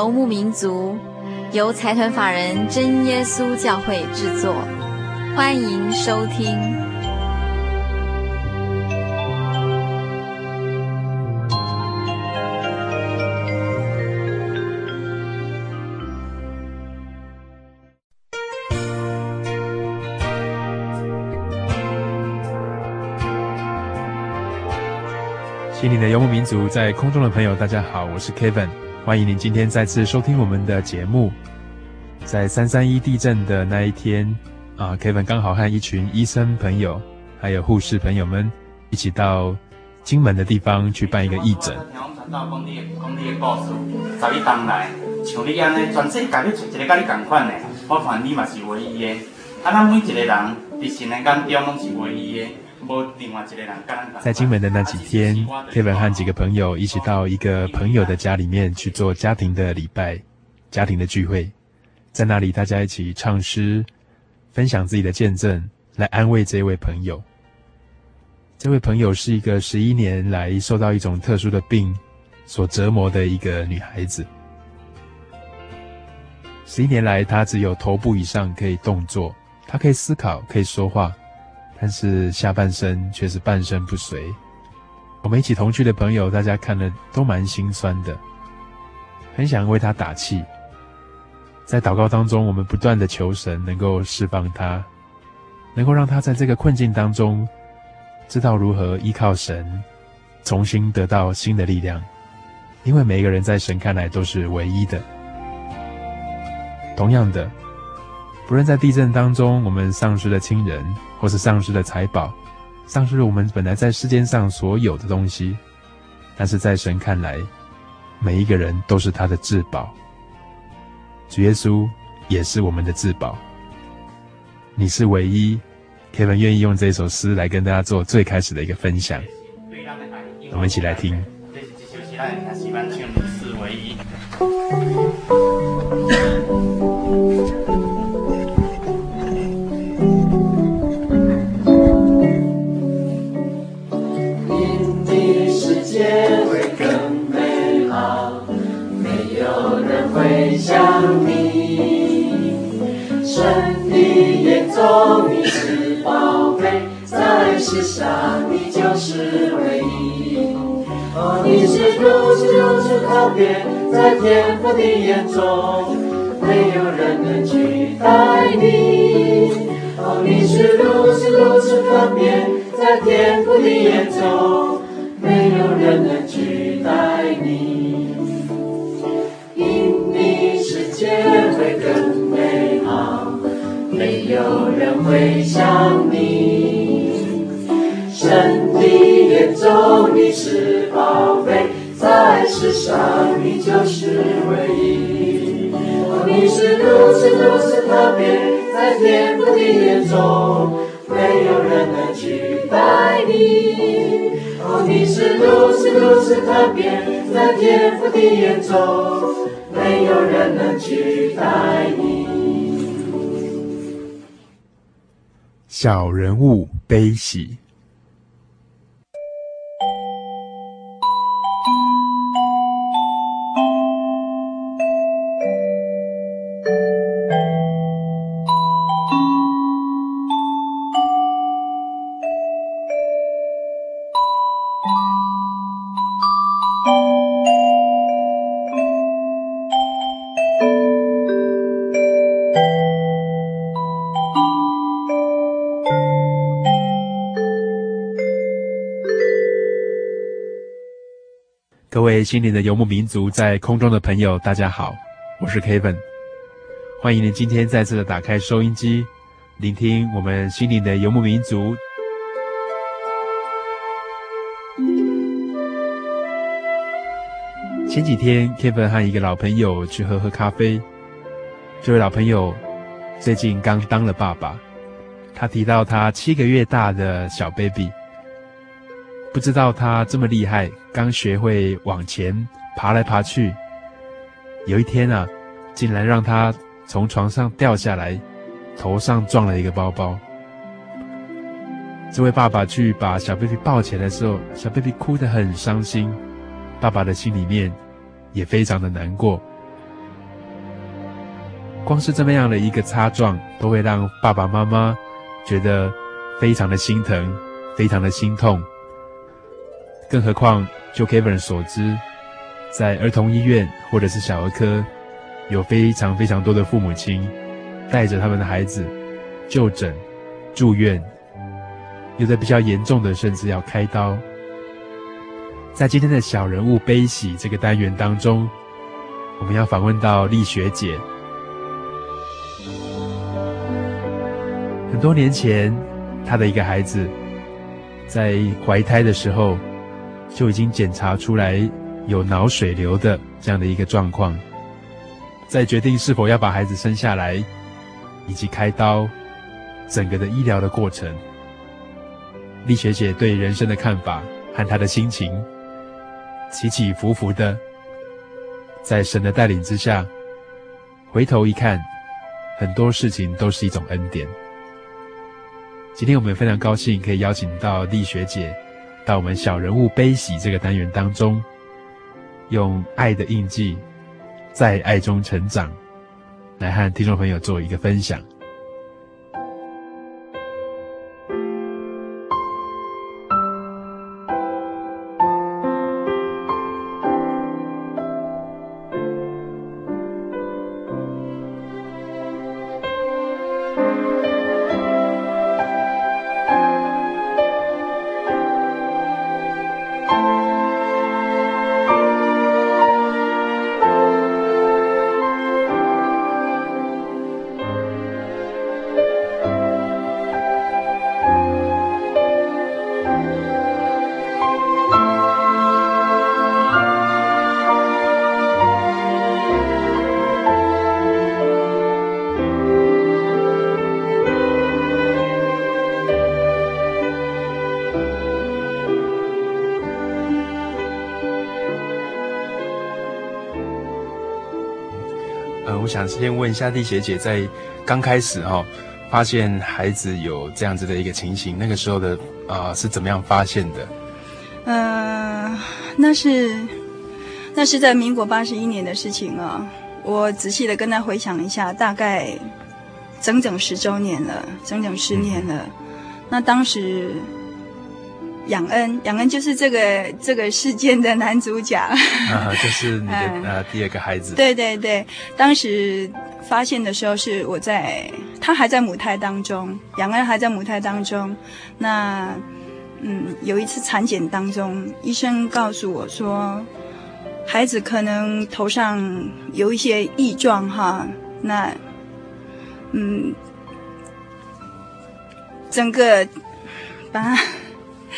游牧民族，由财团法人真耶稣教会制作，欢迎收听。心灵的游牧民族，在空中的朋友，大家好，我是 Kevin。欢迎您今天再次收听我们的节目。在三三一地震的那一天啊，Kevin 刚好和一群医生朋友还有护士朋友们一起到金门的地方去办一个义诊。在金门的那几天，Kevin 和几个朋友一起到一个朋友的家里面去做家庭的礼拜、家庭的聚会。在那里，大家一起唱诗，分享自己的见证，来安慰这位朋友。这位朋友是一个十一年来受到一种特殊的病所折磨的一个女孩子。十一年来，她只有头部以上可以动作，她可以思考，可以说话。但是下半身却是半身不遂。我们一起同去的朋友，大家看了都蛮心酸的，很想为他打气。在祷告当中，我们不断的求神能够释放他，能够让他在这个困境当中，知道如何依靠神，重新得到新的力量。因为每一个人在神看来都是唯一的。同样的。不论在地震当中，我们丧失了亲人，或是丧失了财宝，丧失了我们本来在世间上所有的东西，但是在神看来，每一个人都是他的至宝。主耶稣也是我们的至宝。你是唯一，Kevin 愿意用这首诗来跟大家做最开始的一个分享。我们一起来听。在天父的眼中，没有人能取代你。哦，你是如此如此特别，在天父的眼中，没有人能取代你。因你世界会更美好。没有人会像的眼中，没有人能取代你。哦，你是如此如此特别，在天父的眼中，没有人能取代你。小人物悲喜。心灵的游牧民族，在空中的朋友，大家好，我是 Kevin，欢迎您今天再次的打开收音机，聆听我们心灵的游牧民族。前几天，Kevin 和一个老朋友去喝喝咖啡，这位老朋友最近刚当了爸爸，他提到他七个月大的小 baby。不知道他这么厉害，刚学会往前爬来爬去。有一天啊，竟然让他从床上掉下来，头上撞了一个包包。这位爸爸去把小 baby 抱起来的时候，小 baby 哭得很伤心，爸爸的心里面也非常的难过。光是这么样的一个擦撞，都会让爸爸妈妈觉得非常的心疼，非常的心痛。更何况，就 Kevin 所知，在儿童医院或者是小儿科，有非常非常多的父母亲带着他们的孩子就诊、住院，有的比较严重的，甚至要开刀。在今天的小人物悲喜这个单元当中，我们要访问到丽学姐。很多年前，她的一个孩子在怀胎的时候。就已经检查出来有脑水流的这样的一个状况，在决定是否要把孩子生下来，以及开刀，整个的医疗的过程，丽学姐对人生的看法和她的心情起起伏伏的，在神的带领之下，回头一看，很多事情都是一种恩典。今天我们非常高兴可以邀请到丽学姐。在我们小人物悲喜这个单元当中，用爱的印记，在爱中成长，来和听众朋友做一个分享。先问一下丽学姐，在刚开始哈、哦，发现孩子有这样子的一个情形，那个时候的啊、是怎么样发现的？呃，那是那是在民国八十一年的事情啊。我仔细的跟他回想一下，大概整整十周年了，整整十年了。那当时。养恩，养恩就是这个这个事件的男主角，啊，就是你的呃、第二个孩子。对对对，当时发现的时候是我在，他还在母胎当中，养恩还在母胎当中。那嗯，有一次产检当中，医生告诉我说，孩子可能头上有一些异状哈。那嗯，整个把。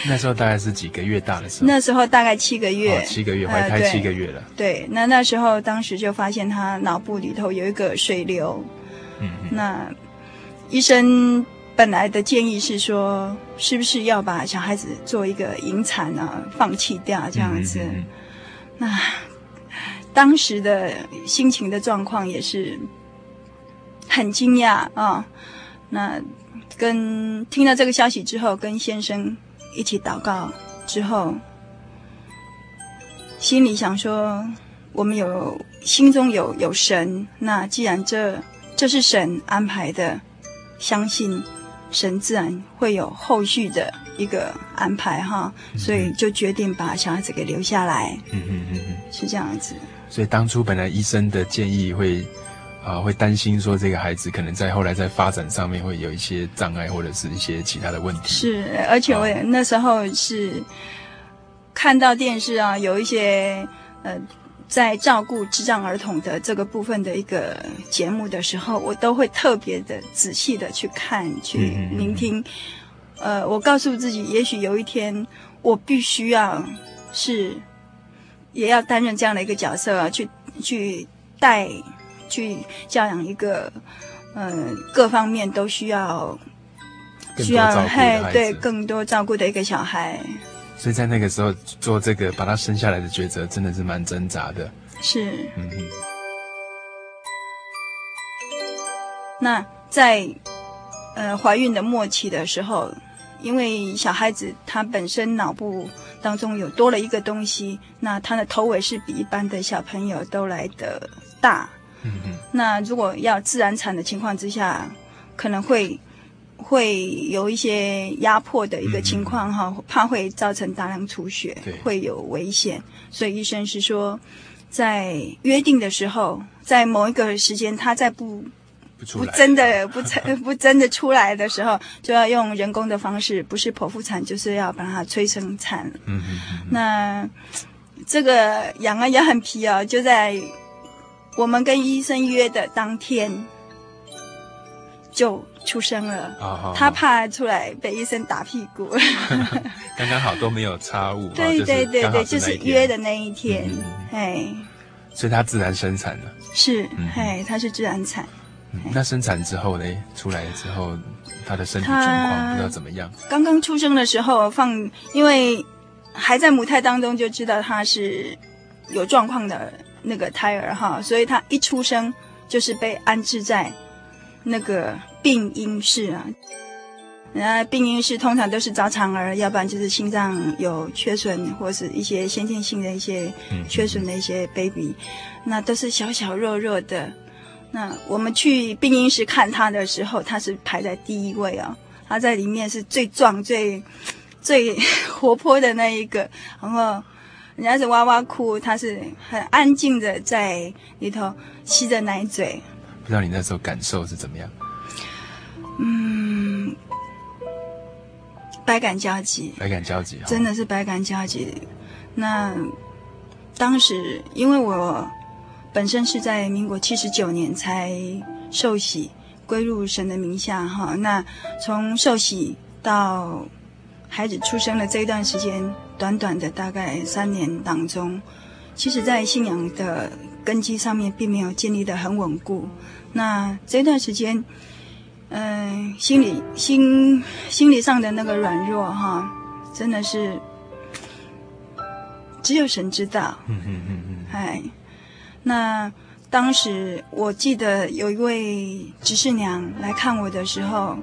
那时候大概是几个月大的时候？那时候大概七个月，哦、七个月怀胎七个月了。呃、对，对，那那时候当时就发现他脑部里头有一个水流。嗯哼，那医生本来的建议是说，是不是要把小孩子做一个引产啊，放弃掉这样子？嗯、那当时的心情的状况也是很惊讶啊、哦。那跟听到这个消息之后，跟先生。一起祷告之后，心里想说：我们有心中有有神，那既然这这是神安排的，相信神自然会有后续的一个安排哈。所以就决定把小孩子给留下来。嗯嗯嗯嗯，是这样子。所以当初本来医生的建议会。啊，会担心说这个孩子可能在后来在发展上面会有一些障碍，或者是一些其他的问题。是，而且我那时候是，看到电视啊，有一些呃。在照顾智障儿童的这个部分的一个节目的时候，我都会特别的仔细的去看、去聆听。嗯嗯、呃，我告诉自己，也许有一天我必须要是，也要担任这样的一个角色啊，去去带、去教养一个，嗯、呃，各方面都需要需要嘿，对，更多照顾的一个小孩。所以在那个时候做这个把他生下来的抉择，真的是蛮挣扎的。是，嗯哼。那在呃怀孕的末期的时候，因为小孩子他本身脑部当中有多了一个东西，那他的头尾是比一般的小朋友都来的大。嗯嗯。那如果要自然产的情况之下，可能会。会有一些压迫的一个情况哈，嗯、怕会造成大量出血，会有危险，所以医生是说，在约定的时候，在某一个时间，他在不不，不真的不真 不真的出来的时候，就要用人工的方式，不是剖腹产，就是要把它催生产。嗯。那这个养啊也很皮哦，就在我们跟医生约的当天就。出生了，他怕出来被医生打屁股，刚刚好都没有差误。对对对对，就是约的那一天，哎、嗯，所以他自然生产了。是，哎，他是自然产。嗯、那生产之后呢？出来之后，他的身体状况不知道怎么样。刚刚出生的时候放，因为还在母胎当中就知道他是有状况的那个胎儿哈，所以他一出生就是被安置在那个。病婴室啊，那病婴室通常都是早产儿，要不然就是心脏有缺损，或是一些先天性的一些缺损的一些 baby，那都是小小弱弱的。那我们去病婴室看他的时候，他是排在第一位哦，他在里面是最壮、最最活泼的那一个，然后人家是哇哇哭，他是很安静的在里头吸着奶嘴。不知道你那时候感受是怎么样？嗯，百感交集，百感交集，真的是百感交集。那当时，因为我本身是在民国七十九年才受洗归入神的名下，哈。那从受洗到孩子出生的这一段时间，短短的大概三年当中，其实在信仰的根基上面并没有建立的很稳固。那这段时间。嗯，心理心心理上的那个软弱哈，真的是只有神知道。嗯嗯嗯嗯。哎，那当时我记得有一位执事娘来看我的时候，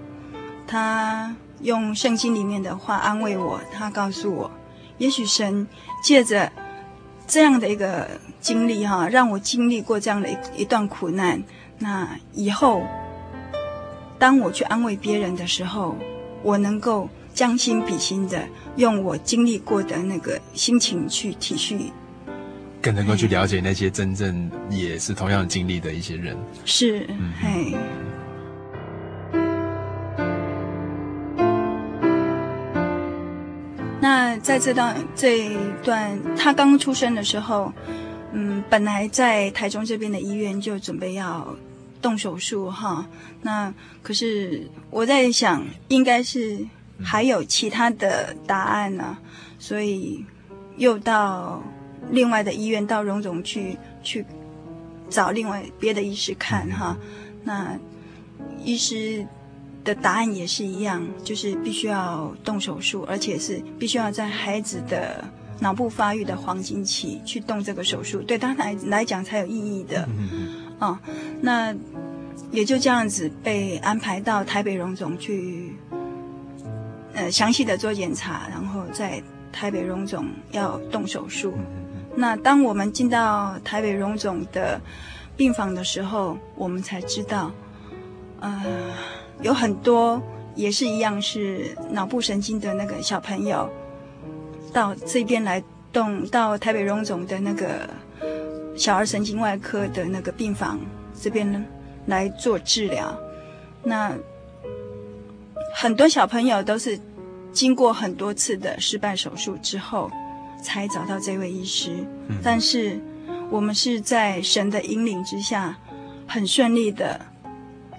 她用圣经里面的话安慰我，她告诉我，也许神借着这样的一个经历哈，让我经历过这样的一一段苦难，那以后。当我去安慰别人的时候，我能够将心比心的用我经历过的那个心情去体恤，更能够去了解那些真正也是同样经历的一些人。是，嗯，嘿。那在这段这一段他刚出生的时候，嗯，本来在台中这边的医院就准备要。动手术哈，那可是我在想，应该是还有其他的答案呢，所以又到另外的医院，到荣总去去找另外别的医师看哈。那医师的答案也是一样，就是必须要动手术，而且是必须要在孩子的脑部发育的黄金期去动这个手术，对他来来讲才有意义的。哦，那也就这样子被安排到台北荣总去，呃，详细的做检查，然后在台北荣总要动手术。那当我们进到台北荣总的病房的时候，我们才知道，呃，有很多也是一样是脑部神经的那个小朋友，到这边来动，到台北荣总的那个。小儿神经外科的那个病房这边呢，来做治疗。那很多小朋友都是经过很多次的失败手术之后，才找到这位医师。嗯、但是我们是在神的引领之下，很顺利的，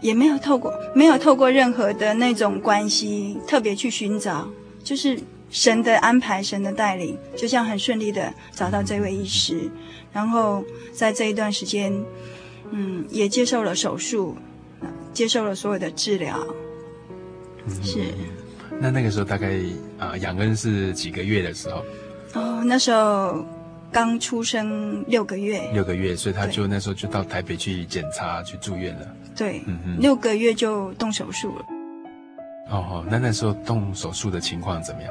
也没有透过没有透过任何的那种关系特别去寻找，就是神的安排、神的带领，就这样很顺利的找到这位医师。然后在这一段时间，嗯，也接受了手术，接受了所有的治疗。嗯、是。那那个时候大概啊，仰、呃、恩是几个月的时候？哦，那时候刚出生六个月。六个月，所以他就那时候就到台北去检查、去住院了。对，嗯哼，六个月就动手术了。哦，那那时候动手术的情况怎么样？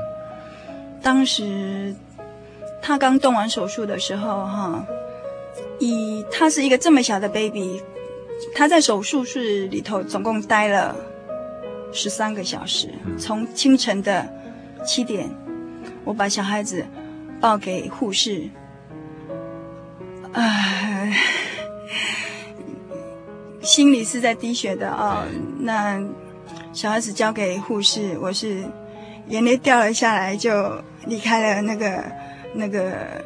当时他刚动完手术的时候，哈，以他是一个这么小的 baby，他在手术室里头总共待了。十三个小时，从清晨的七点，我把小孩子抱给护士，唉，心里是在滴血的哦。那小孩子交给护士，我是眼泪掉了下来，就离开了那个那个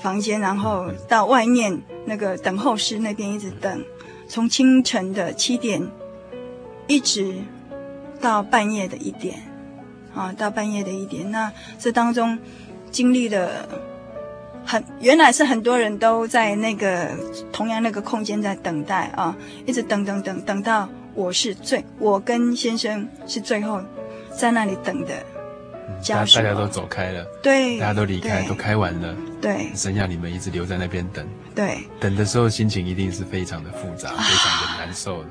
房间，然后到外面那个等候室那边一直等，从清晨的七点一直。到半夜的一点，啊，到半夜的一点，那这当中经历了很，原来是很多人都在那个同样那个空间在等待啊，一直等等等等到我是最，我跟先生是最后在那里等的家属，大家都走开了，对，大家都离开，都开完了，对，剩下你们一直留在那边等，对，等的时候心情一定是非常的复杂，非常的难受的。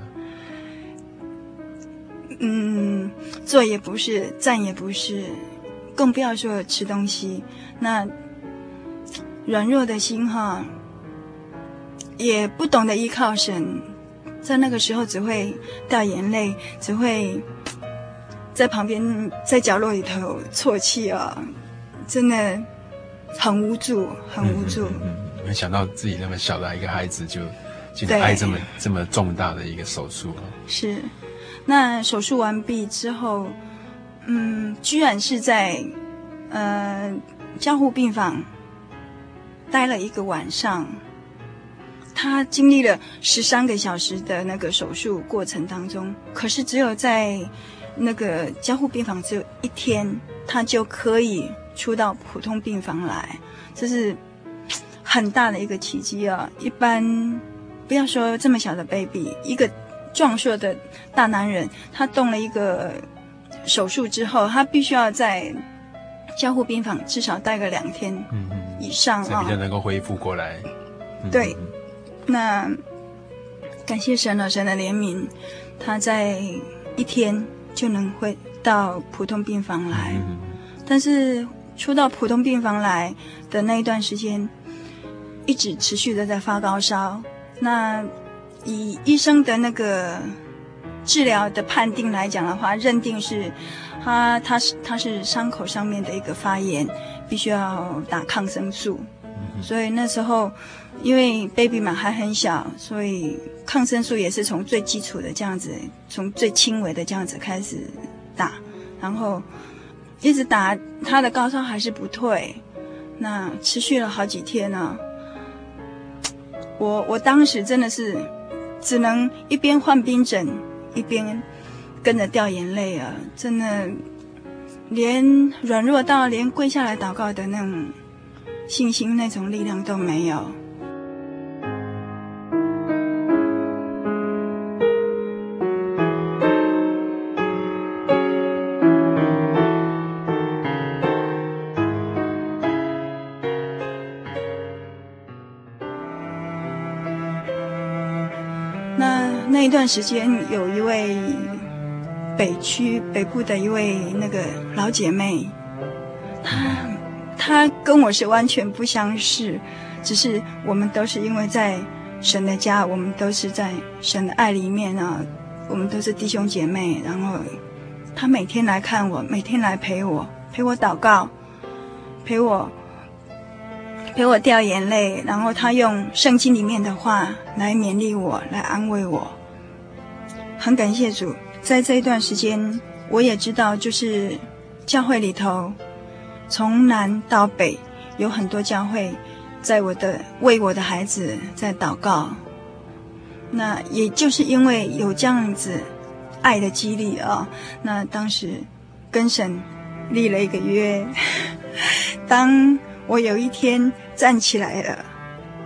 嗯，坐也不是，站也不是，更不要说吃东西。那软弱的心哈，也不懂得依靠神，在那个时候只会掉眼泪，只会在旁边在角落里头啜泣啊，真的很无助，很无助。嗯，嗯，嗯，没想到自己那么小的一个孩子就，就就挨这么这么重大的一个手术啊。是。那手术完毕之后，嗯，居然是在呃加护病房待了一个晚上。他经历了十三个小时的那个手术过程当中，可是只有在那个加护病房只有一天，他就可以出到普通病房来，这是很大的一个奇迹啊！一般不要说这么小的 baby，一个。壮硕的大男人，他动了一个手术之后，他必须要在加护病房至少待个两天以上啊，才比较能够恢复过来。对，那感谢神了，神的怜悯，他在一天就能回到普通病房来。但是出到普通病房来的那一段时间，一直持续的在发高烧。那以医生的那个治疗的判定来讲的话，认定是他他是他是伤口上面的一个发炎，必须要打抗生素。所以那时候因为 baby 嘛还很小，所以抗生素也是从最基础的这样子，从最轻微的这样子开始打，然后一直打，他的高烧还是不退，那持续了好几天呢。我我当时真的是。只能一边换冰枕，一边跟着掉眼泪啊！真的，连软弱到连跪下来祷告的那种信心、那种力量都没有。那那一段时间，有一位北区北部的一位那个老姐妹，她她跟我是完全不相识，只是我们都是因为在神的家，我们都是在神的爱里面啊，我们都是弟兄姐妹。然后她每天来看我，每天来陪我，陪我祷告，陪我陪我掉眼泪。然后她用圣经里面的话来勉励我，来安慰我。很感谢主，在这一段时间，我也知道，就是教会里头，从南到北，有很多教会在我的为我的孩子在祷告。那也就是因为有这样子爱的激励啊，那当时跟神立了一个约，当我有一天站起来了，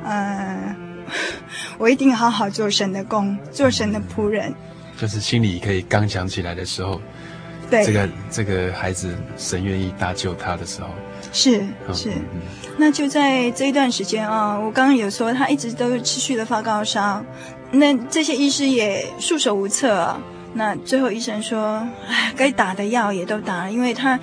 呃，我一定好好做神的工，做神的仆人。就是心里可以刚强起来的时候，对，这个这个孩子神愿意搭救他的时候，是是。那就在这一段时间啊，我刚刚有说他一直都持续的发高烧。那这些医师也束手无策啊。那最后医生说：“唉，该打的药也都打了，因为他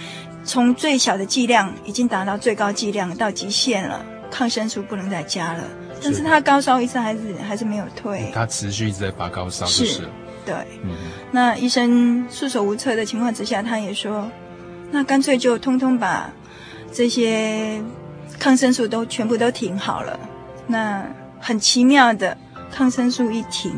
从最小的剂量已经达到最高剂量到极限了，抗生素不能再加了。但是他高烧一直还是还是没有退，他持续一直在发高烧，就是，是对。嗯，那医生束手无策的情况之下，他也说：那干脆就通通把这些抗生素都全部都停好了。那很奇妙的。”抗生素一停，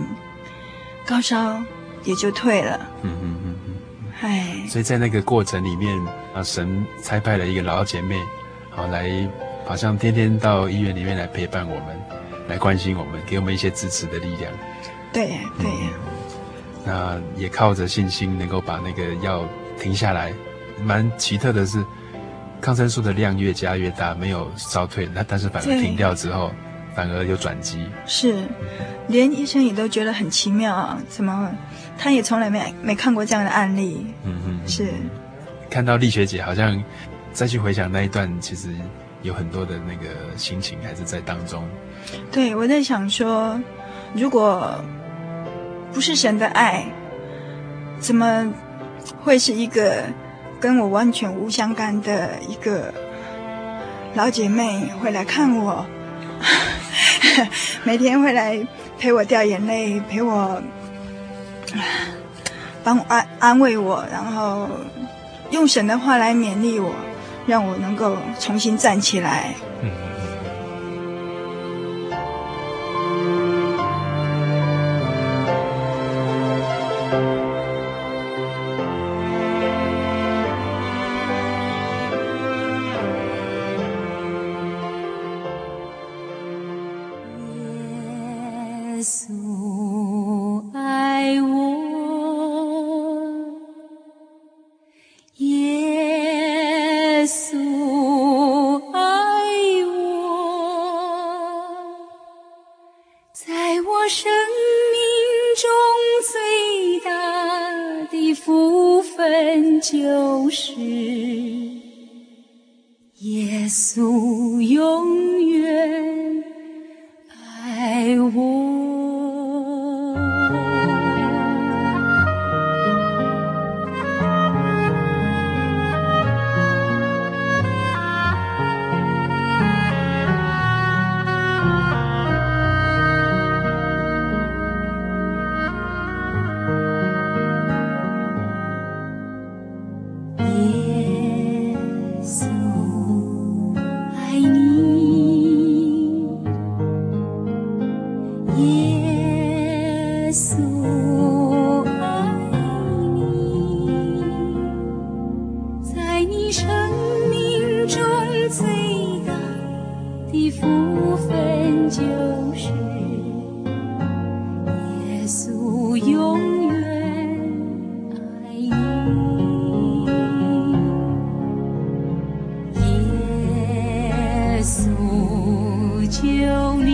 高烧也就退了。嗯嗯嗯嗯。哎，所以在那个过程里面，啊，神差派了一个老姐妹，好来，好像天天到医院里面来陪伴我们，来关心我们，给我们一些支持的力量。对对。那也靠着信心，能够把那个药停下来。蛮奇特的是，抗生素的量越加越大，没有烧退，那但是反而停掉之后。反而有转机，是，连医生也都觉得很奇妙啊！怎么，他也从来没没看过这样的案例。嗯嗯，是。看到丽学姐好像再去回想那一段，其实有很多的那个心情还是在当中。对，我在想说，如果不是神的爱，怎么会是一个跟我完全无相干的一个老姐妹会来看我？每天会来陪我掉眼泪，陪我，帮我安安慰我，然后用神的话来勉励我，让我能够重新站起来。嗯诉求你。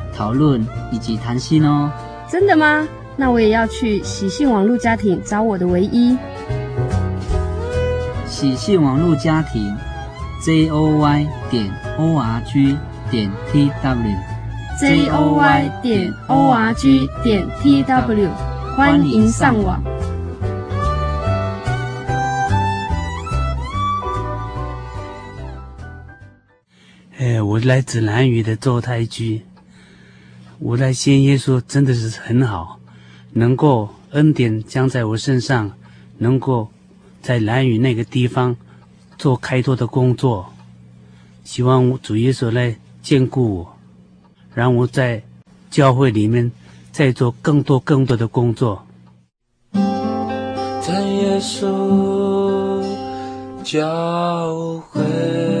讨论以及谈心哦。真的吗？那我也要去喜讯网络家庭找我的唯一。喜讯网络家庭，j o y 点 o r g 点 t w，j o y 点 o r g 点 t w，欢迎上网。哎，我来自南屿的周太居，我来信耶稣真的是很好，能够恩典降在我身上，能够在兰屿那个地方做开拓的工作，希望主耶稣来眷顾我，让我在教会里面再做更多更多的工作。在耶稣教会。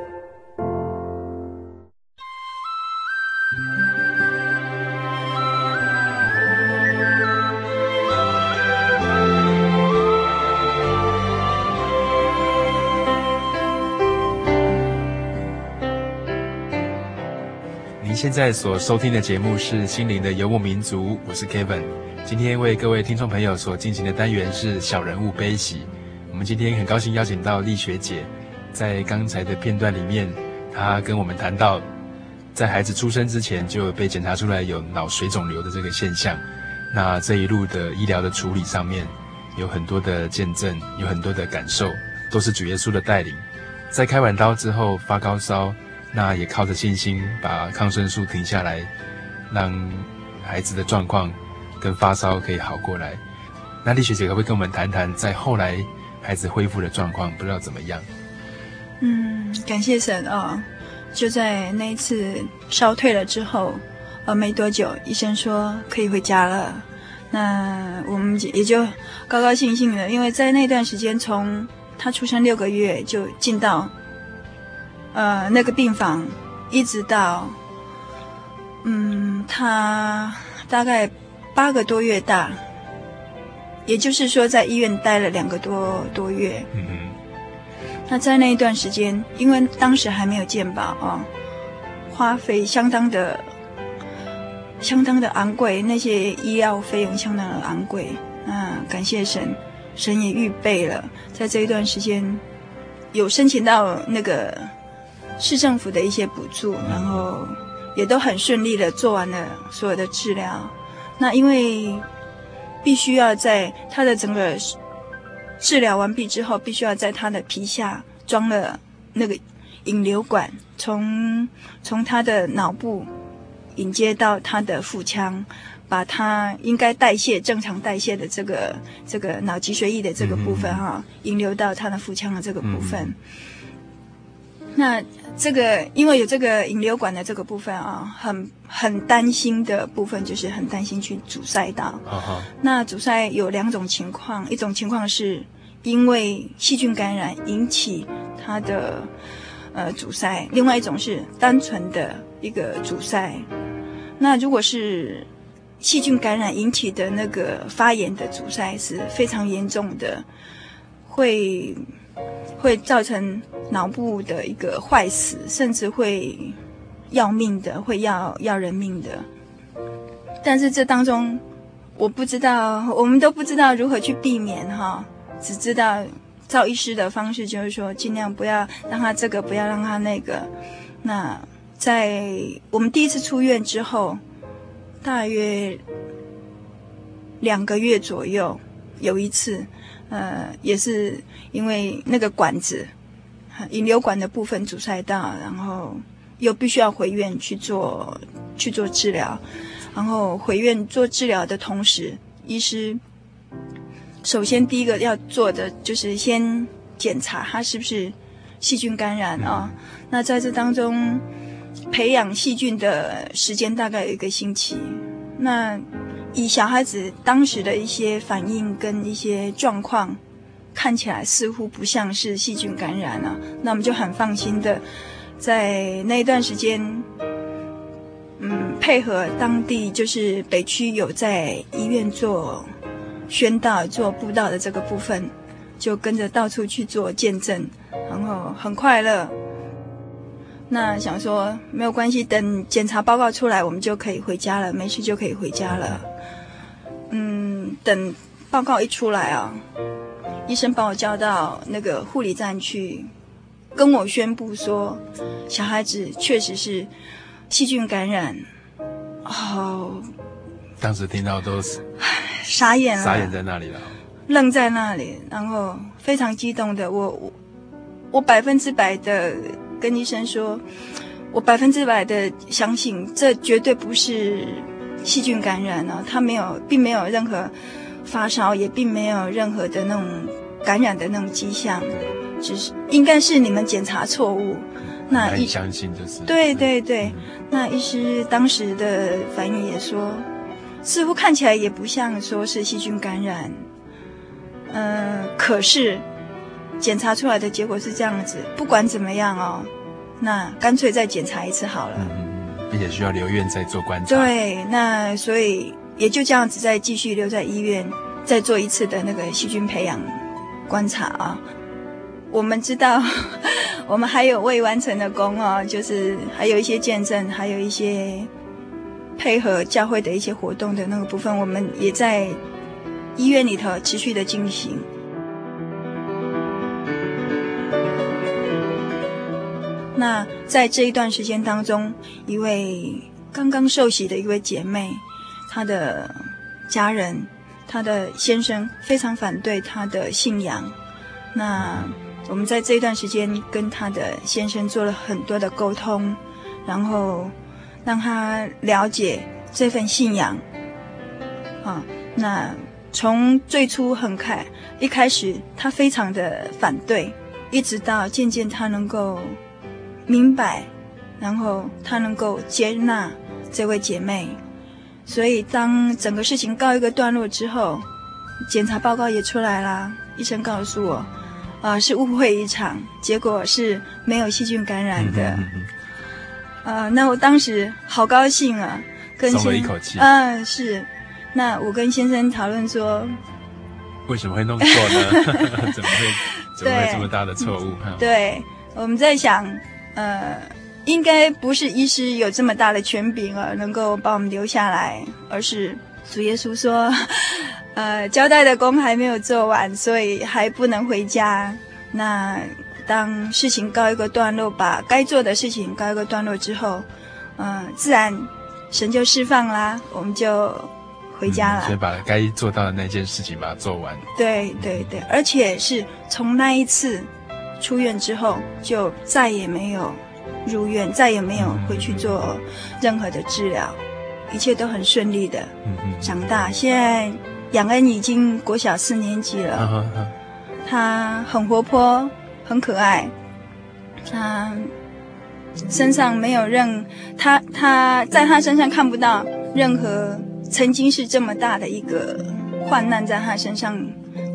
现在所收听的节目是《心灵的游牧民族》，我是 Kevin。今天为各位听众朋友所进行的单元是小人物悲喜。我们今天很高兴邀请到丽学姐，在刚才的片段里面，她跟我们谈到，在孩子出生之前就被检查出来有脑水肿瘤的这个现象。那这一路的医疗的处理上面，有很多的见证，有很多的感受，都是主耶稣的带领。在开完刀之后发高烧。那也靠着信心把抗生素停下来，让孩子的状况跟发烧可以好过来。那丽学姐可不可以跟我们谈谈，在后来孩子恢复的状况，不知道怎么样？嗯，感谢神啊、哦！就在那一次烧退了之后，呃，没多久，医生说可以回家了。那我们也就高高兴兴的，因为在那段时间，从他出生六个月就进到。呃，那个病房，一直到，嗯，他大概八个多月大，也就是说，在医院待了两个多多月。嗯嗯。那在那一段时间，因为当时还没有健保哦，花费相当的、相当的昂贵，那些医药费用相当的昂贵。那感谢神，神也预备了，在这一段时间，有申请到那个。市政府的一些补助，然后也都很顺利的做完了所有的治疗。那因为必须要在他的整个治疗完毕之后，必须要在他的皮下装了那个引流管，从从他的脑部引接到他的腹腔，把他应该代谢正常代谢的这个这个脑脊髓液的这个部分哈，引流到他的腹腔的这个部分。那这个因为有这个引流管的这个部分啊，很很担心的部分就是很担心去阻塞到。Uh-huh. 那阻塞有两种情况，一种情况是因为细菌感染引起它的呃阻塞，另外一种是单纯的一个阻塞。那如果是细菌感染引起的那个发炎的阻塞是非常严重的，会。会造成脑部的一个坏死，甚至会要命的，会要要人命的。但是这当中，我不知道，我们都不知道如何去避免哈，只知道赵医师的方式，就是说尽量不要让他这个，不要让他那个。那在我们第一次出院之后，大约两个月左右，有一次，呃，也是因为那个管子，引流管的部分阻塞到，然后又必须要回院去做去做治疗。然后回院做治疗的同时，医师首先第一个要做的就是先检查他是不是细菌感染啊。那在这当中，培养细菌的时间大概有一个星期。那以小孩子当时的一些反应跟一些状况，看起来似乎不像是细菌感染啊。那我们就很放心的在那一段时间。嗯，配合当地就是北区有在医院做宣道、做布道的这个部分，就跟着到处去做见证，然后很快乐。那想说没有关系，等检查报告出来，我们就可以回家了，没事就可以回家了。嗯，等报告一出来啊，医生把我叫到那个护理站去，跟我宣布说，小孩子确实是。细菌感染，哦，当时听到都是傻眼了，傻眼在那里了，愣在那里，然后非常激动的，我我我百分之百的跟医生说，我百分之百的相信这绝对不是细菌感染啊，他没有，并没有任何发烧，也并没有任何的那种感染的那种迹象，只是应该是你们检查错误。那医相信就是。对对对，那医师当时的反应也说，似乎看起来也不像说是细菌感染，嗯、呃，可是检查出来的结果是这样子，不管怎么样哦，那干脆再检查一次好了，嗯，并且需要留院再做观察。对，那所以也就这样子再继续留在医院，再做一次的那个细菌培养观察啊。我们知道，我们还有未完成的工哦，就是还有一些见证，还有一些配合教会的一些活动的那个部分，我们也在医院里头持续的进行。那在这一段时间当中，一位刚刚受洗的一位姐妹，她的家人，她的先生非常反对她的信仰，那。我们在这一段时间跟她的先生做了很多的沟通，然后让他了解这份信仰。啊，那从最初很开一开始，他非常的反对，一直到渐渐他能够明白，然后他能够接纳这位姐妹。所以当整个事情告一个段落之后，检查报告也出来了，医生告诉我。啊，是误会一场，结果是没有细菌感染的。嗯嗯嗯、啊，那我当时好高兴啊，跟松了一口气。嗯、啊，是。那我跟先生讨论说，为什么会弄错呢？怎么会怎么会这么大的错误？对，对，我们在想，呃，应该不是医师有这么大的权柄啊，能够把我们留下来，而是主耶稣说。呃，交代的工还没有做完，所以还不能回家。那当事情告一个段落，把该做的事情告一个段落之后，嗯、呃，自然神就释放啦，我们就回家了。嗯、把该做到的那件事情把它做完。对对对，而且是从那一次出院之后，就再也没有入院，再也没有回去做任何的治疗，一切都很顺利的长大。现在。养恩已经国小四年级了，啊啊、他很活泼，很可爱，他身上没有任他他在他身上看不到任何曾经是这么大的一个患难在他身上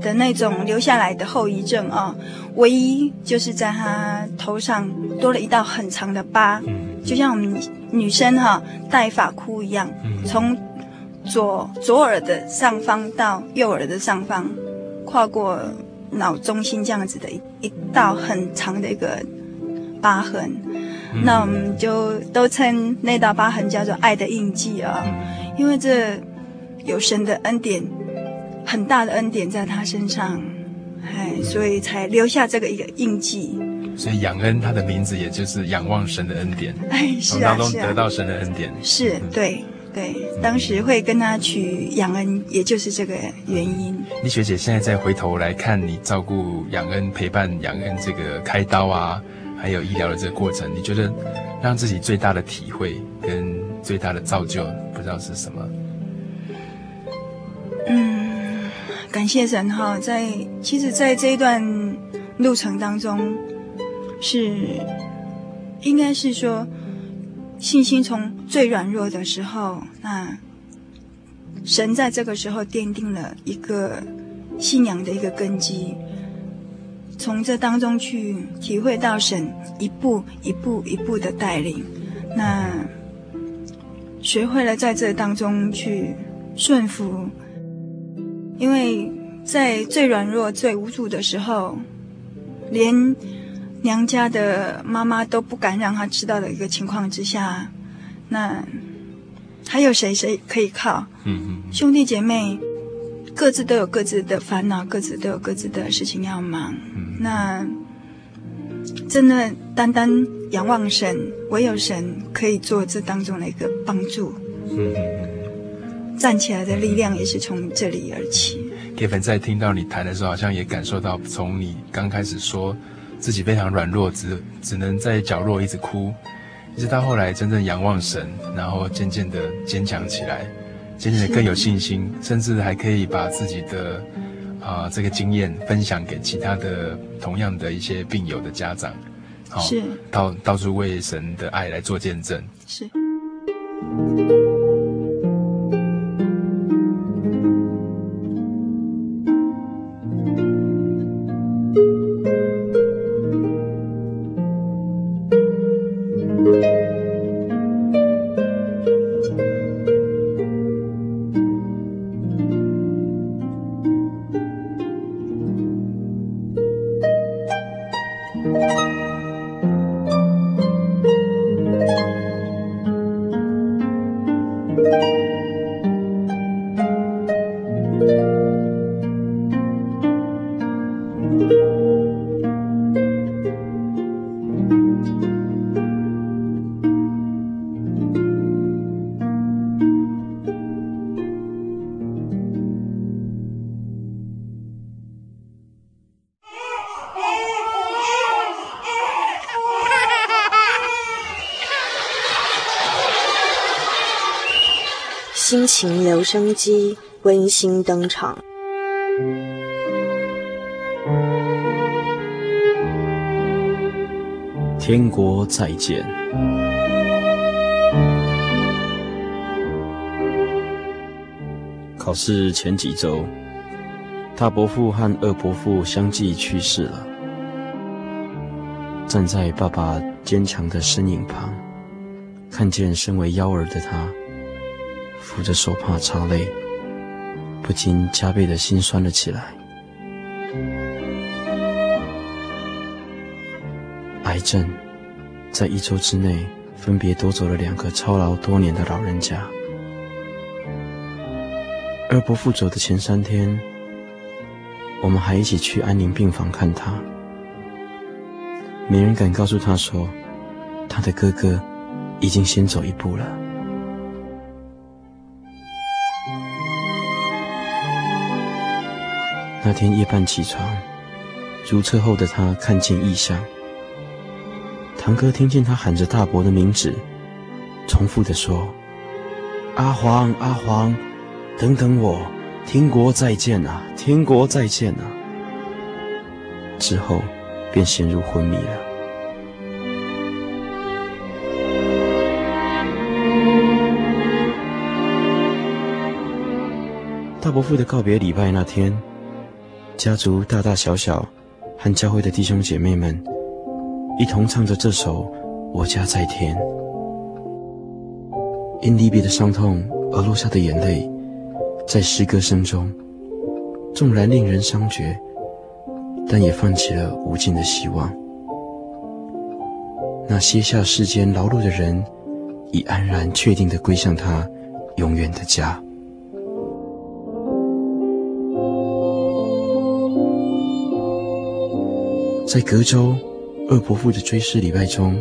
的那种留下来的后遗症啊，唯一就是在他头上多了一道很长的疤，嗯、就像我们女生哈、啊、戴发箍一样，从。左左耳的上方到右耳的上方，跨过脑中心这样子的一一道很长的一个疤痕。嗯、那我们就都称那道疤痕叫做爱的印记啊、因为这有神的恩典，很大的恩典在他身上，哎，嗯、所以才留下这个一个印记。所以仰恩，他的名字也就是仰望神的恩典，哎，是啊，从当中得到神的恩典，是，对。对，当时会跟他取仰恩，也就是这个原因。丽学姐现在再回头来看你照顾仰恩、陪伴仰恩这个开刀啊，还有医疗的这个过程，你觉得让自己最大的体会跟最大的造就，不知道是什么？嗯，感谢神哈，在其实，在这一段路程当中，是应该是说。信心从最软弱的时候，那神在这个时候奠定了一个信仰的一个根基，从这当中去体会到神一步一步一步的带领，那学会了在这当中去顺服，因为在最软弱、最无助的时候，连。娘家的妈妈都不敢让他知道的一个情况之下，那还有谁谁可以靠？嗯嗯，兄弟姐妹各自都有各自的烦恼，各自都有各自的事情要忙。嗯，那真的单单仰望神，唯有神可以做这当中的一个帮助。嗯嗯，站起来的力量也是从这里而起。Kevin 在听到你谈的时候，好像也感受到，从你刚开始说。自己非常软弱，只只能在角落一直哭，一直到后来真正仰望神，然后渐渐的坚强起来，渐渐的更有信心，甚至还可以把自己的啊、呃、这个经验分享给其他的同样的一些病友的家长，好是到到处为神的爱来做见证。是。生机温馨登场。天国再见。考试前几周，大伯父和二伯父相继去世了。站在爸爸坚强的身影旁，看见身为幺儿的他。扶着手帕擦泪，不禁加倍的心酸了起来。癌症在一周之内分别夺走了两个操劳多年的老人家。二伯父走的前三天，我们还一起去安宁病房看他。没人敢告诉他说，他的哥哥已经先走一步了。那天夜半起床，如厕后的他看见异象。堂哥听见他喊着大伯的名字，重复地说：“阿黄，阿黄，等等我，天国再见啊，天国再见啊。”之后便陷入昏迷了。大伯父的告别礼拜那天。家族大大小小和教会的弟兄姐妹们一同唱着这首《我家在天》，因离别的伤痛而落下的眼泪，在诗歌声中纵然令人伤绝，但也泛起了无尽的希望。那歇下世间劳碌的人，已安然确定地归向他永远的家。在隔周二伯父的追思礼拜中，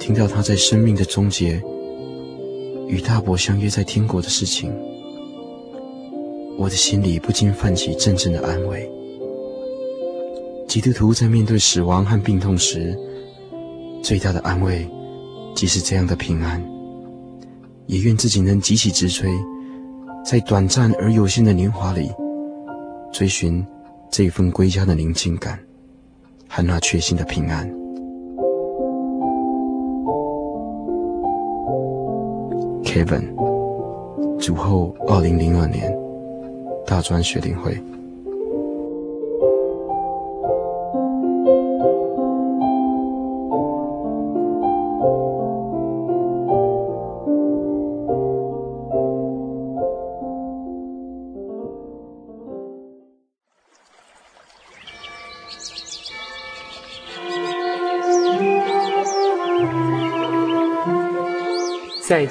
听到他在生命的终结与大伯相约在天国的事情，我的心里不禁泛起阵阵的安慰。基督徒在面对死亡和病痛时，最大的安慰，即是这样的平安。也愿自己能急起直追，在短暂而有限的年华里，追寻这份归家的宁静感。和那确信的平安。Kevin，主后二零零二年大专学龄会。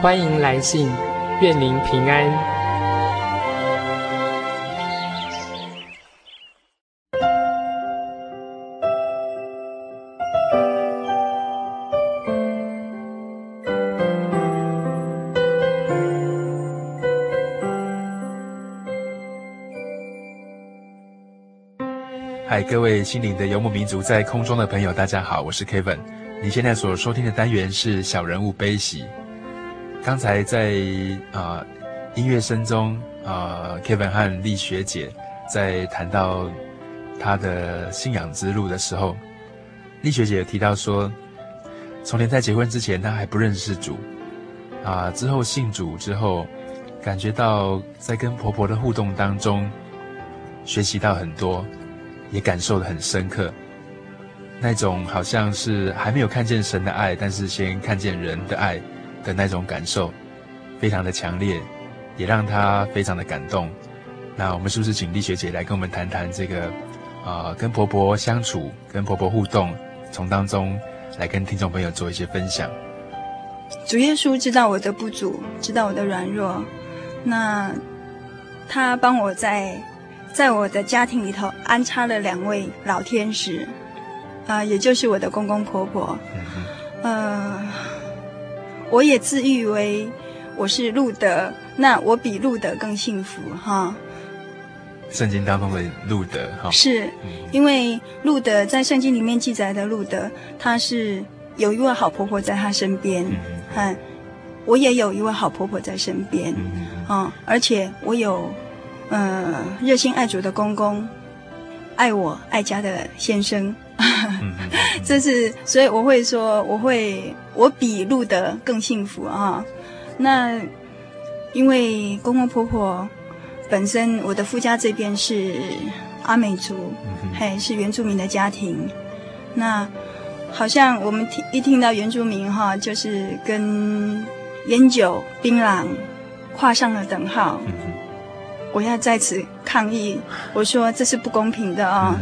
欢迎来信，愿您平安。嗨，各位心灵的游牧民族，在空中的朋友，大家好，我是 Kevin。你现在所收听的单元是小人物悲喜。刚才在啊、呃、音乐声中啊、呃，Kevin 和丽学姐在谈到她的信仰之路的时候，丽学姐提到说，从前在结婚之前，她还不认识主啊、之后信主之后，感觉到在跟婆婆的互动当中，学习到很多，也感受的很深刻，那种好像是还没有看见神的爱，但是先看见人的爱。的那种感受非常的强烈，也让他非常的感动。那我们是不是请丽学姐来跟我们谈谈这个啊、呃，跟婆婆相处、跟婆婆互动，从当中来跟听众朋友做一些分享。主耶稣知道我的不足，知道我的软弱，那他帮我在在我的家庭里头安插了两位老天使，啊、呃，也就是我的公公婆婆，嗯、呃。我也自誉为我是路德，那我比路德更幸福哈。圣经当中的路德哈，是、嗯、因为路德在圣经里面记载的路德，他是有一位好婆婆在他身边，嗯，我也有一位好婆婆在身边，嗯，啊，而且我有呃热心爱主的公公，爱我爱家的先生。这是，所以我会说，我会，我比路德更幸福啊。那因为公公婆婆本身，我的夫家这边是阿美族，嘿，是原住民的家庭。那好像我们听一听到原住民哈，就是跟烟酒、槟榔画上了等号。我要在此抗议，我说这是不公平的啊。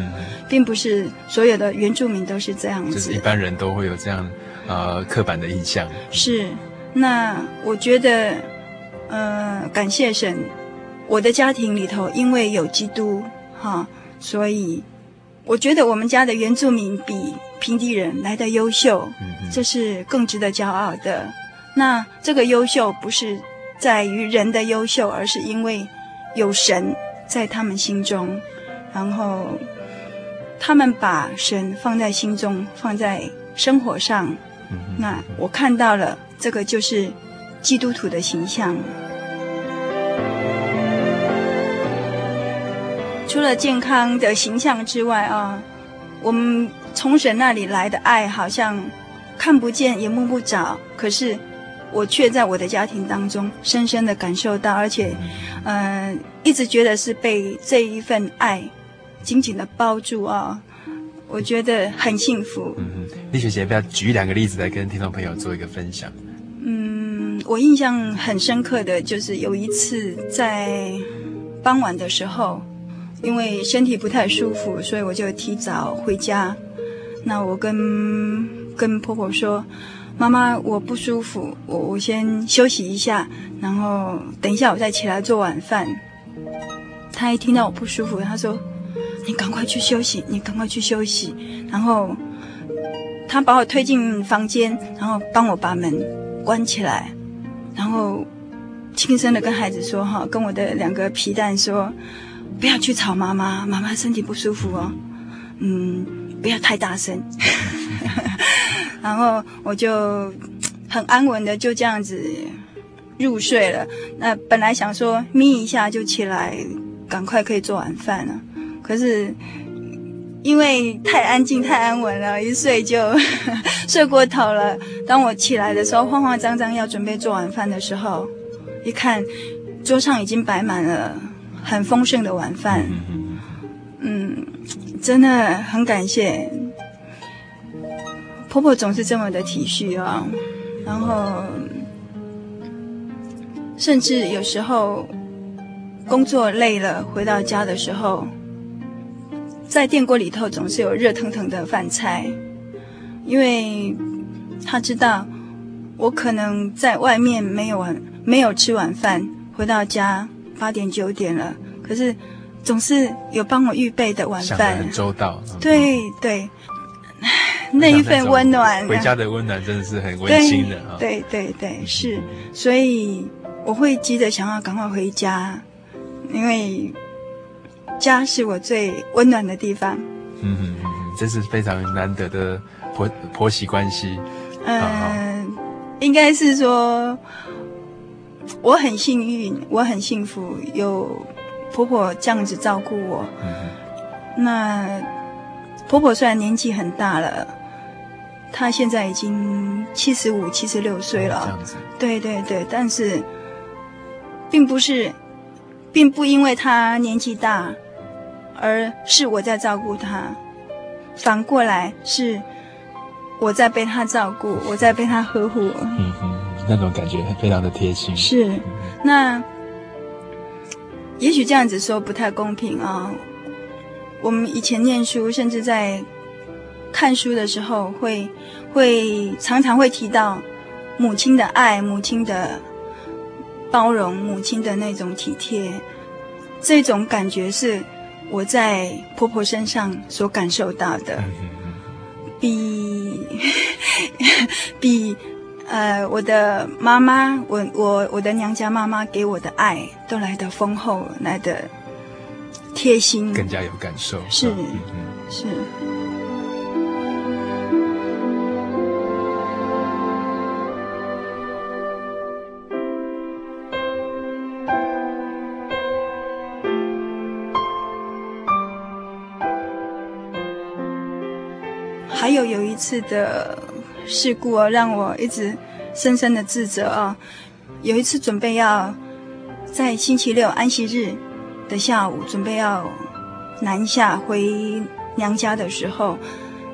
并不是所有的原住民都是这样子，就是一般人都会有这样呃刻板的印象。是，那我觉得，呃，感谢神，我的家庭里头因为有基督哈，所以我觉得我们家的原住民比平地人来的优秀，嗯，这是更值得骄傲的。那这个优秀不是在于人的优秀，而是因为有神在他们心中，然后。他们把神放在心中，放在生活上，那我看到了，这个就是基督徒的形象。除了健康的形象之外啊，我们从神那里来的爱好像看不见也摸不着，可是我却在我的家庭当中深深的感受到，而且，嗯、呃，一直觉得是被这一份爱紧紧的包住啊，我觉得很幸福。嗯嗯，丽雪姐要不要举两个例子来跟听众朋友做一个分享？嗯，我印象很深刻的就是有一次在傍晚的时候。因为身体不太舒服，所以我就提早回家。那我跟跟婆婆说：“妈妈，我不舒服，我我先休息一下，然后等一下我再起来做晚饭。”她一听到我不舒服，她说：“你赶快去休息，你赶快去休息。”然后他把我推进房间，然后帮我把门关起来，然后轻声的跟孩子说：“哈，跟我的两个皮蛋说。”不要去吵妈妈，妈妈身体不舒服哦。嗯，不要太大声。然后我就很安稳的就这样子入睡了。那本来想说眯一下就起来，赶快可以做晚饭了。可是因为太安静、太安稳了，一睡就 睡过头了。当我起来的时候，慌慌张张要准备做晚饭的时候，一看桌上已经摆满了。很丰盛的晚饭，嗯，真的很感谢婆婆总是这么的体恤啊，然后甚至有时候工作累了回到家的时候，在电锅里头总是有热腾腾的饭菜，因为他知道我可能在外面没有晚没有吃晚饭，回到家。八点九点了，可是总是有帮我预备的晚饭，很周到。对对，那一份温暖，回家的温暖真的是很温馨的啊！对对对，是，所以我会急着想要赶快回家，因为家是我最温暖的地方。嗯嗯嗯，这是非常难得的婆婆媳关系。嗯，呃，应该是说。我很幸运，我很幸福，有婆婆这样子照顾我。嗯、那婆婆虽然年纪很大了，她现在已经七十五、七十六岁了。这样子。对对对，但是并不是，并不因为她年纪大，而是我在照顾他，反过来是我在被他照顾，我在被他呵护。嗯哼。那种感觉非常的贴心。是，那也许这样子说不太公平啊。我们以前念书，甚至在看书的时候会，会会常常会提到母亲的爱、母亲的包容、母亲的那种体贴。这种感觉是我在婆婆身上所感受到的，比 比。呃，我的妈妈，我我我的娘家妈妈给我的爱都来得丰厚，来得贴心，更加有感受。是，是。次的。事故啊，让我一直深深的自责啊。有一次准备要在星期六安息日的下午准备要南下回娘家的时候，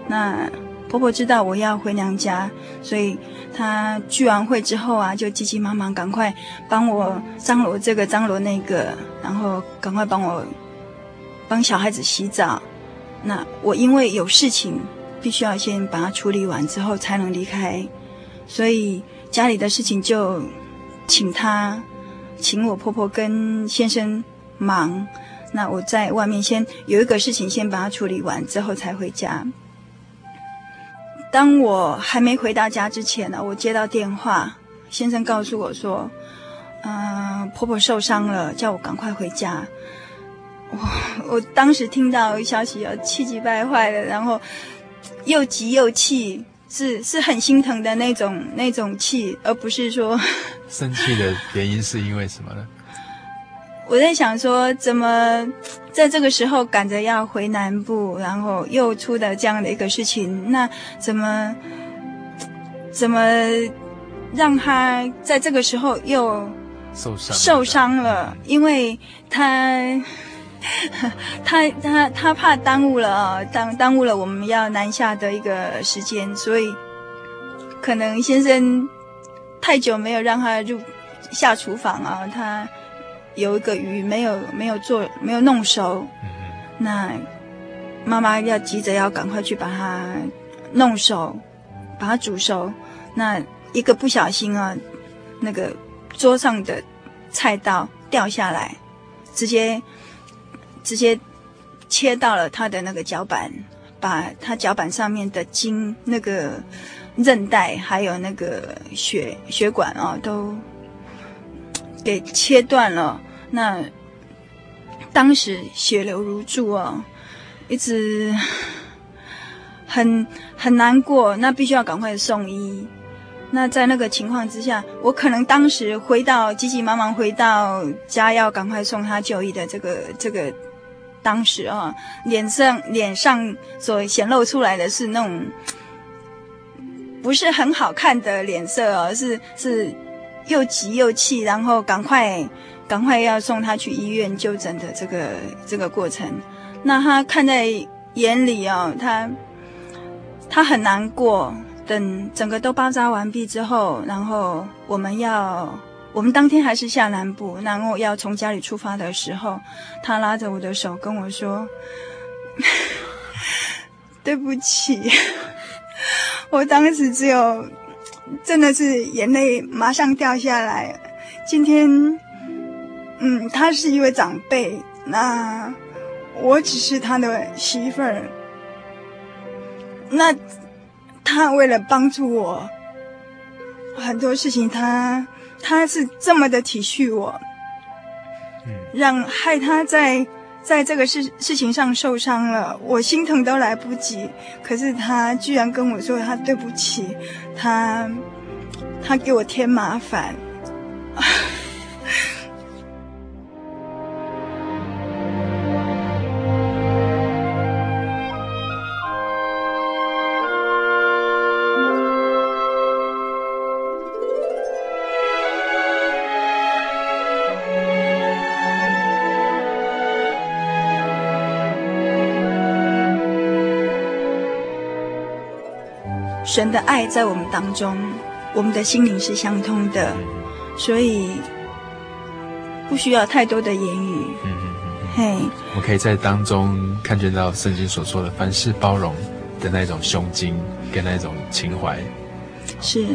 那婆婆知道我要回娘家，所以她聚完会之后啊，就急急忙忙赶快帮我张罗这个张罗那个，然后赶快帮我帮小孩子洗澡。那我因为有事情。必须要先把它处理完之后才能离开，所以家里的事情就请他，请我婆婆跟先生忙。那我在外面先有一个事情先把它处理完之后才回家。当我还没回到家之前呢，我接到电话，先生告诉我说：“嗯、婆婆受伤了，叫我赶快回家。”我我当时听到消息，要气急败坏的，然后。又急又气，是是很心疼的那种那种气，而不是说 生气的原因是因为什么呢？我在想说，怎么在这个时候赶着要回南部，然后又出的这样的一个事情，那怎么怎么让他在这个时候又受伤受伤了？因为他 他他他怕耽误了，耽耽误了我们要南下的一个时间，所以可能先生太久没有让他入下厨房啊，他。有一个鱼没有没有做没有弄熟，嗯、那妈妈要急着要赶快去把它弄熟，把它煮熟。那一个不小心啊，那个桌上的菜刀掉下来，直接直接切到了他的那个脚板，把他脚板上面的筋、那个韧带还有那个血血管啊都。给切断了，那当时血流如注哦，一直很很难过，那必须要赶快送医。那在那个情况之下，我可能当时回到急急忙忙回到家，要赶快送他就医的这个这个当时啊，脸上脸上所显露出来的是那种不是很好看的脸色哦，是是。又急又气，然后赶快赶快要送他去医院就诊的这个这个过程，那他看在眼里哦，他他很难过。等整个都包扎完毕之后，然后我们要我们当天还是下南部，然后要从家里出发的时候，他拉着我的手跟我说：“ 对不起，我当时只有。”真的是眼泪马上掉下来。今天，嗯，他是一位长辈，那我只是他的媳妇儿。那他为了帮助我，很多事情他他是这么的体恤我，让害他在在这个事事情上受伤了，我心疼都来不及。可是他居然跟我说他对不起，他他给我添麻烦。神的爱在我们当中，我们的心灵是相通的，所以不需要太多的言语。嗯嗯嗯。嘿我可以在当中看见到圣经所说的凡事包容的那种胸襟跟那种情怀。是。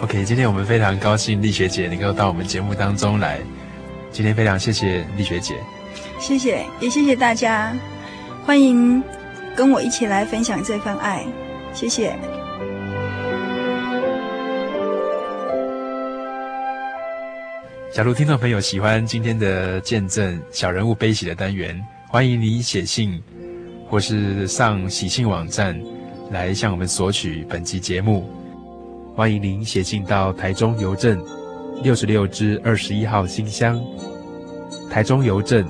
OK，今天我们非常高兴丽学姐能够到我们节目当中来。今天非常谢谢丽学姐。谢谢，也谢谢大家，欢迎跟我一起来分享这份爱。谢谢。假如听众朋友喜欢今天的见证小人物悲喜的单元，欢迎你写信或是上喜信网站来向我们索取本集节目。欢迎您写信到台中邮政六十六支二十一号信箱，台中邮政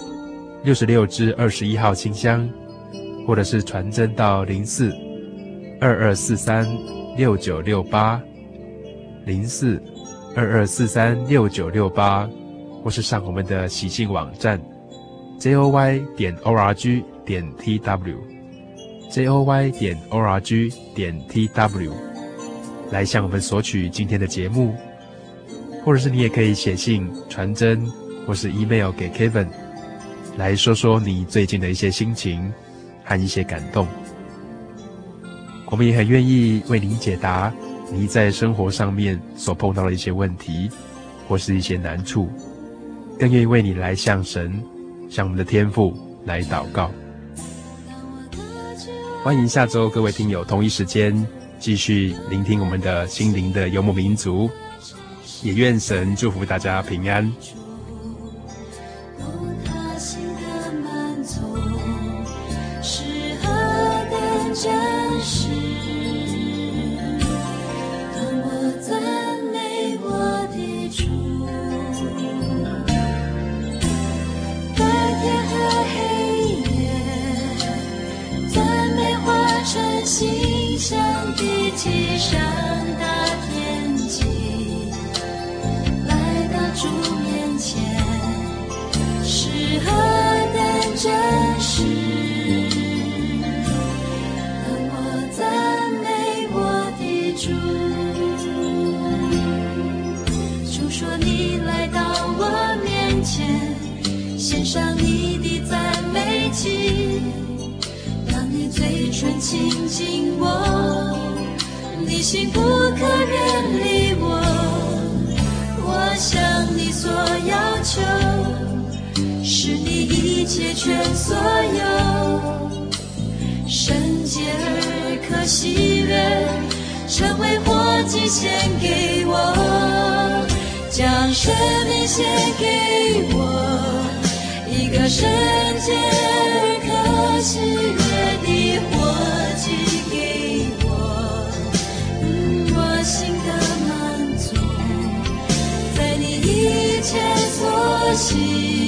六十六支二十一号信箱，或者是传真到零四。二二四三六九六八零四二二四三六九六八，或是上我们的喜信网站 j o y 点 o r g 点 t w j o y 点 o r g 点 t w 来向我们索取今天的节目，或者是你也可以写信传真或是 email 给 Kevin，来说说你最近的一些心情和一些感动。我们也很愿意为您解答你在生活上面所碰到的一些问题，或是一些难处，更愿意为你来向神、向我们的天父来祷告。欢迎下周各位听友同一时间继续聆听我们的心灵的游牧民族，也愿神祝福大家平安。喜悦，成为火祭献给我，将生命献给我。一个圣洁而可喜悦的火祭给我，我心的满足，在你一切所行。